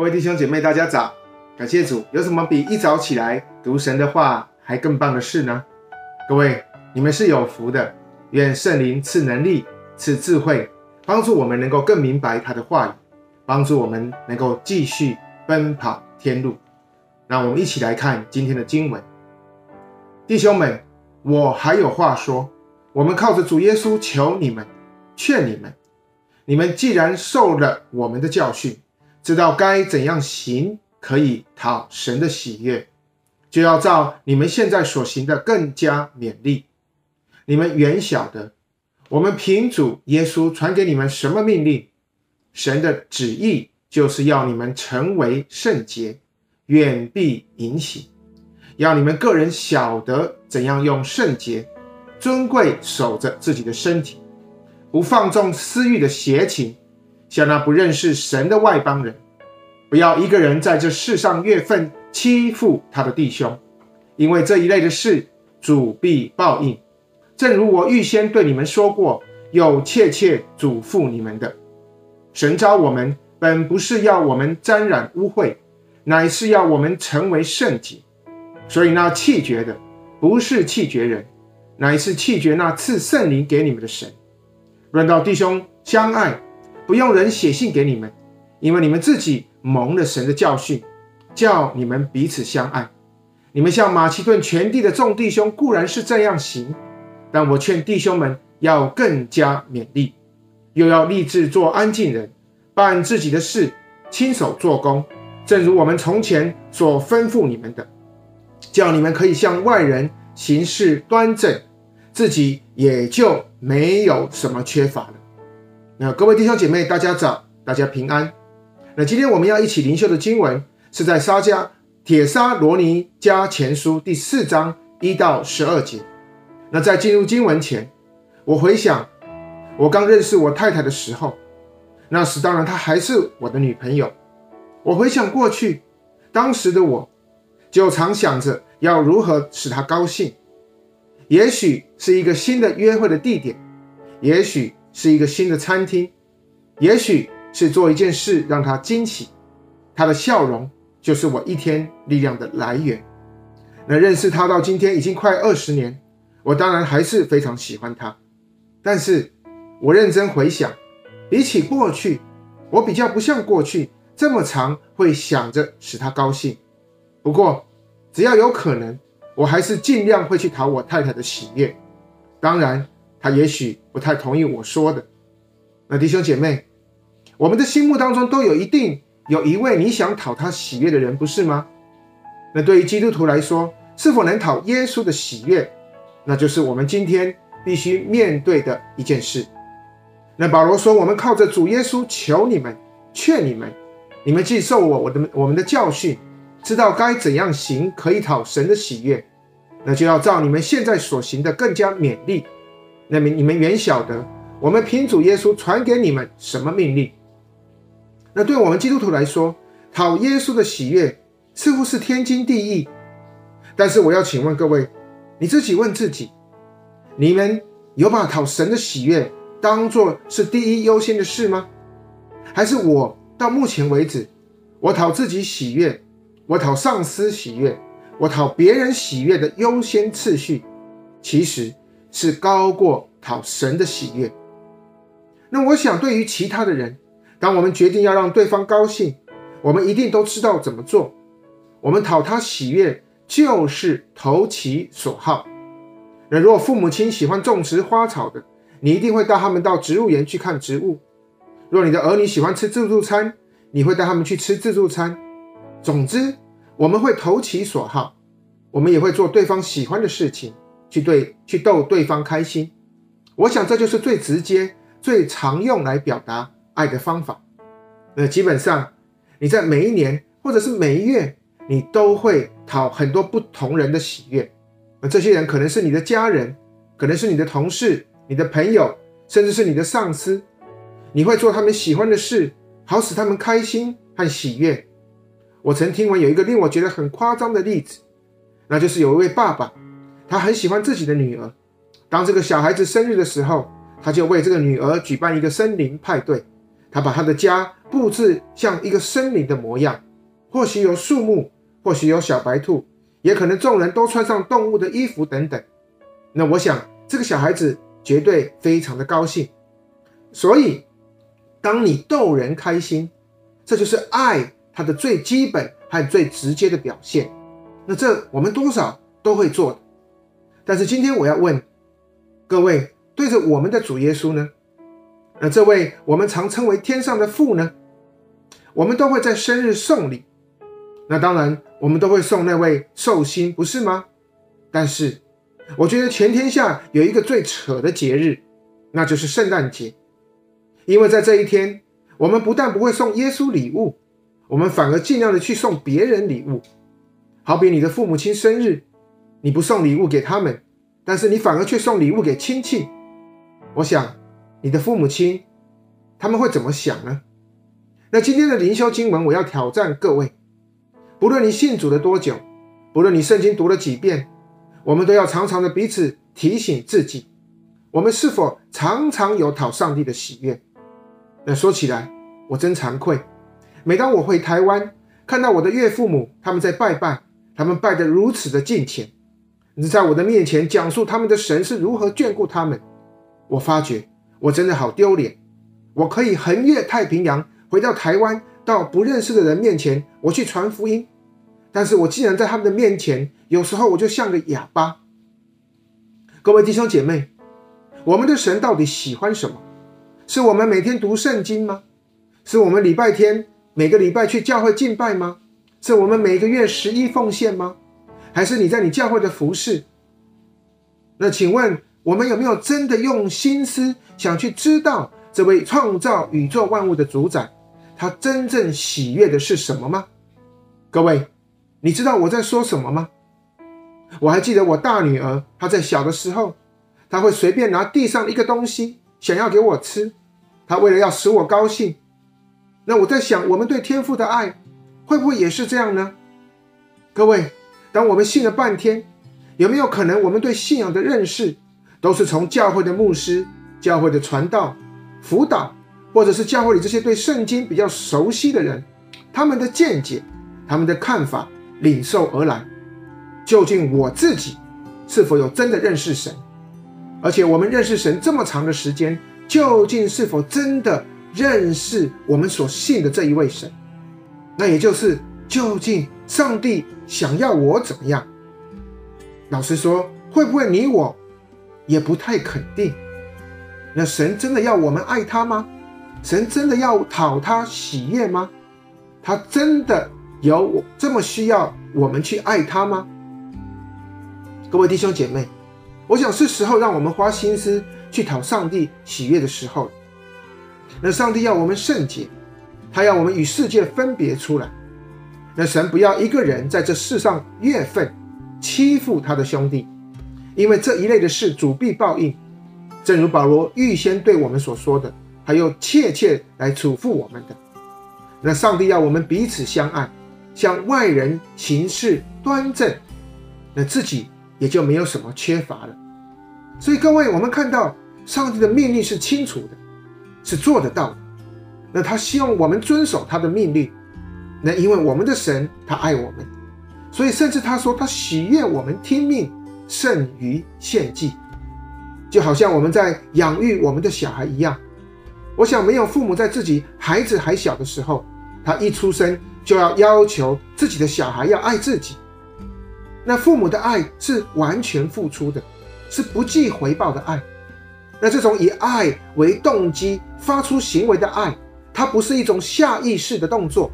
各位弟兄姐妹，大家早！感谢主，有什么比一早起来读神的话还更棒的事呢？各位，你们是有福的。愿圣灵赐能力、赐智慧，帮助我们能够更明白他的话语，帮助我们能够继续奔跑天路。让我们一起来看今天的经文。弟兄们，我还有话说：我们靠着主耶稣求你们，劝你们，你们既然受了我们的教训。知道该怎样行，可以讨神的喜悦，就要照你们现在所行的更加勉励。你们原晓得，我们凭主耶稣传给你们什么命令？神的旨意就是要你们成为圣洁，远避淫行，要你们个人晓得怎样用圣洁、尊贵守着自己的身体，不放纵私欲的邪情。像那不认识神的外邦人，不要一个人在这世上越份欺负他的弟兄，因为这一类的事，主必报应。正如我预先对你们说过，又切切嘱咐你们的。神召我们，本不是要我们沾染污秽，乃是要我们成为圣洁。所以那弃绝的，不是弃绝人，乃是弃绝那赐圣灵给你们的神。论到弟兄相爱。不用人写信给你们，因为你们自己蒙了神的教训，叫你们彼此相爱。你们向马其顿全地的众弟兄固然是这样行，但我劝弟兄们要更加勉励，又要立志做安静人，办自己的事，亲手做工，正如我们从前所吩咐你们的，叫你们可以向外人行事端正，自己也就没有什么缺乏了。那各位弟兄姐妹，大家早，大家平安。那今天我们要一起灵修的经文是在沙迦铁沙罗尼迦前书第四章一到十二节。那在进入经文前，我回想我刚认识我太太的时候，那时当然她还是我的女朋友。我回想过去，当时的我就常想着要如何使她高兴，也许是一个新的约会的地点，也许。是一个新的餐厅，也许是做一件事让他惊喜，他的笑容就是我一天力量的来源。那认识他到今天已经快二十年，我当然还是非常喜欢他。但是我认真回想，比起过去，我比较不像过去这么常会想着使他高兴。不过只要有可能，我还是尽量会去讨我太太的喜悦。当然。他也许不太同意我说的，那弟兄姐妹，我们的心目当中都有一定有一位你想讨他喜悦的人，不是吗？那对于基督徒来说，是否能讨耶稣的喜悦，那就是我们今天必须面对的一件事。那保罗说：“我们靠着主耶稣求你们，劝你们，你们既受我我的我们的教训，知道该怎样行可以讨神的喜悦，那就要照你们现在所行的更加勉励。”那么你们原晓得，我们凭主耶稣传给你们什么命令？那对我们基督徒来说，讨耶稣的喜悦似乎是天经地义。但是我要请问各位，你自己问自己：你们有把讨神的喜悦当做是第一优先的事吗？还是我到目前为止，我讨自己喜悦，我讨上司喜悦，我讨别人喜悦的优先次序，其实？是高过讨神的喜悦。那我想，对于其他的人，当我们决定要让对方高兴，我们一定都知道怎么做。我们讨他喜悦，就是投其所好。那如果父母亲喜欢种植花草的，你一定会带他们到植物园去看植物；若你的儿女喜欢吃自助餐，你会带他们去吃自助餐。总之，我们会投其所好，我们也会做对方喜欢的事情。去对去逗对方开心，我想这就是最直接、最常用来表达爱的方法。那基本上你在每一年或者是每一月，你都会讨很多不同人的喜悦。而这些人可能是你的家人，可能是你的同事、你的朋友，甚至是你的上司。你会做他们喜欢的事，好使他们开心和喜悦。我曾听闻有一个令我觉得很夸张的例子，那就是有一位爸爸。他很喜欢自己的女儿，当这个小孩子生日的时候，他就为这个女儿举办一个森林派对，他把他的家布置像一个森林的模样，或许有树木，或许有小白兔，也可能众人都穿上动物的衣服等等。那我想，这个小孩子绝对非常的高兴。所以，当你逗人开心，这就是爱它的最基本和最直接的表现。那这我们多少都会做的。但是今天我要问各位，对着我们的主耶稣呢？那这位我们常称为天上的父呢？我们都会在生日送礼。那当然，我们都会送那位寿星，不是吗？但是，我觉得全天下有一个最扯的节日，那就是圣诞节。因为在这一天，我们不但不会送耶稣礼物，我们反而尽量的去送别人礼物。好比你的父母亲生日，你不送礼物给他们，但是你反而却送礼物给亲戚。我想，你的父母亲他们会怎么想呢？那今天的灵修经文，我要挑战各位，不论你信主了多久，不论你圣经读了几遍，我们都要常常的彼此提醒自己，我们是否常常有讨上帝的喜悦？那说起来，我真惭愧。每当我回台湾，看到我的岳父母他们在拜拜，他们拜得如此的敬虔，你在我的面前讲述他们的神是如何眷顾他们，我发觉我真的好丢脸。我可以横越太平洋，回到台湾，到不认识的人面前，我去传福音，但是我竟然在他们的面前，有时候我就像个哑巴。各位弟兄姐妹，我们的神到底喜欢什么？是我们每天读圣经吗？是我们礼拜天每个礼拜去教会敬拜吗？是我们每个月十一奉献吗？还是你在你教会的服侍？那请问我们有没有真的用心思想去知道这位创造宇宙万物的主宰，他真正喜悦的是什么吗？各位，你知道我在说什么吗？我还记得我大女儿，她在小的时候，她会随便拿地上一个东西，想要给我吃。她为了要使我高兴，那我在想，我们对天父的爱会不会也是这样呢？各位，当我们信了半天，有没有可能我们对信仰的认识都是从教会的牧师、教会的传道、辅导，或者是教会里这些对圣经比较熟悉的人，他们的见解、他们的看法领受而来？究竟我自己是否有真的认识神？而且我们认识神这么长的时间。究竟是否真的认识我们所信的这一位神？那也就是究竟上帝想要我怎么样？老实说，会不会你我也不太肯定？那神真的要我们爱他吗？神真的要讨他喜悦吗？他真的有我这么需要我们去爱他吗？各位弟兄姐妹，我想是时候让我们花心思。去讨上帝喜悦的时候了，那上帝要我们圣洁，他要我们与世界分别出来。那神不要一个人在这世上越份欺负他的兄弟，因为这一类的事主必报应。正如保罗预先对我们所说的，他又切切来嘱咐我们的。那上帝要我们彼此相爱，向外人行事端正，那自己也就没有什么缺乏了。所以各位，我们看到。上帝的命令是清楚的，是做得到的。那他希望我们遵守他的命令。那因为我们的神他爱我们，所以甚至他说他喜悦我们听命胜于献祭，就好像我们在养育我们的小孩一样。我想没有父母在自己孩子还小的时候，他一出生就要要求自己的小孩要爱自己。那父母的爱是完全付出的，是不计回报的爱。那这种以爱为动机发出行为的爱，它不是一种下意识的动作。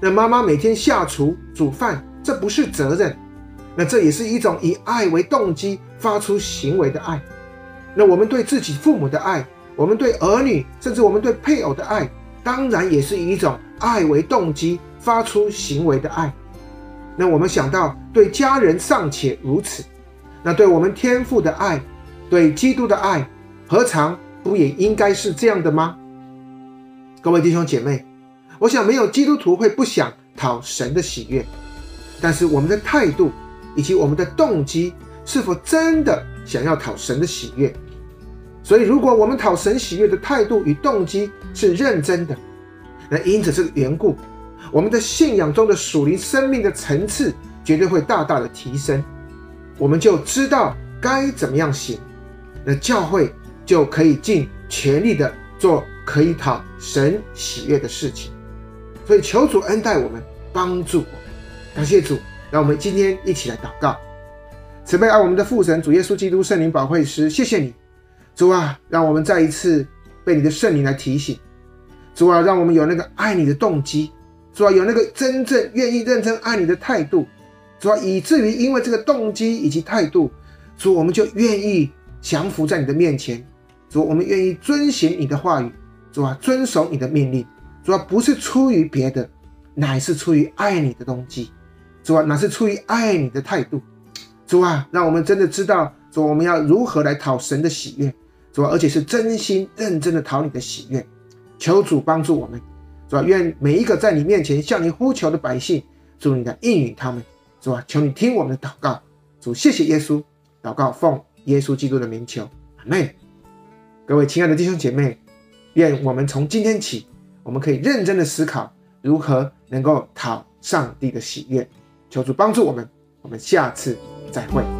那妈妈每天下厨煮饭，这不是责任，那这也是一种以爱为动机发出行为的爱。那我们对自己父母的爱，我们对儿女，甚至我们对配偶的爱，当然也是以一种爱为动机发出行为的爱。那我们想到对家人尚且如此，那对我们天父的爱，对基督的爱。何尝不也应该是这样的吗？各位弟兄姐妹，我想没有基督徒会不想讨神的喜悦，但是我们的态度以及我们的动机是否真的想要讨神的喜悦？所以，如果我们讨神喜悦的态度与动机是认真的，那因此这个缘故，我们的信仰中的属灵生命的层次绝对会大大的提升。我们就知道该怎么样行，那教会就可以尽全力的做可以讨神喜悦的事情。所以，求主恩待我们，帮助我们。感谢主，让我们今天一起来祷告。慈悲爱我们的父神主耶稣基督圣灵保惠师，谢谢你。主啊，让我们再一次被你的圣灵来提醒。主啊，让我们有那个爱你的动机。主啊，有那个真正愿意认真爱你的态度。主啊，以至于因为这个动机以及态度，主，我们就愿意降服在你的面前。主，我们愿意遵行你的话语。主啊，遵守你的命令。主啊，不是出于别的，乃是出于爱你的动机。主啊，乃是出于爱你的态度。主啊，让我们真的知道，主，我们要如何来讨神的喜悦。主啊，而且是真心认真的讨你的喜悦，求主帮助我们。主啊，愿每一个在你面前向你呼求的百姓，主你来应允他们。主啊，求你听我们的祷告。主，谢谢耶稣，祷告奉耶稣基督的名求，阿门。各位亲爱的弟兄姐妹，愿我们从今天起，我们可以认真的思考如何能够讨上帝的喜悦。求主帮助我们，我们下次再会。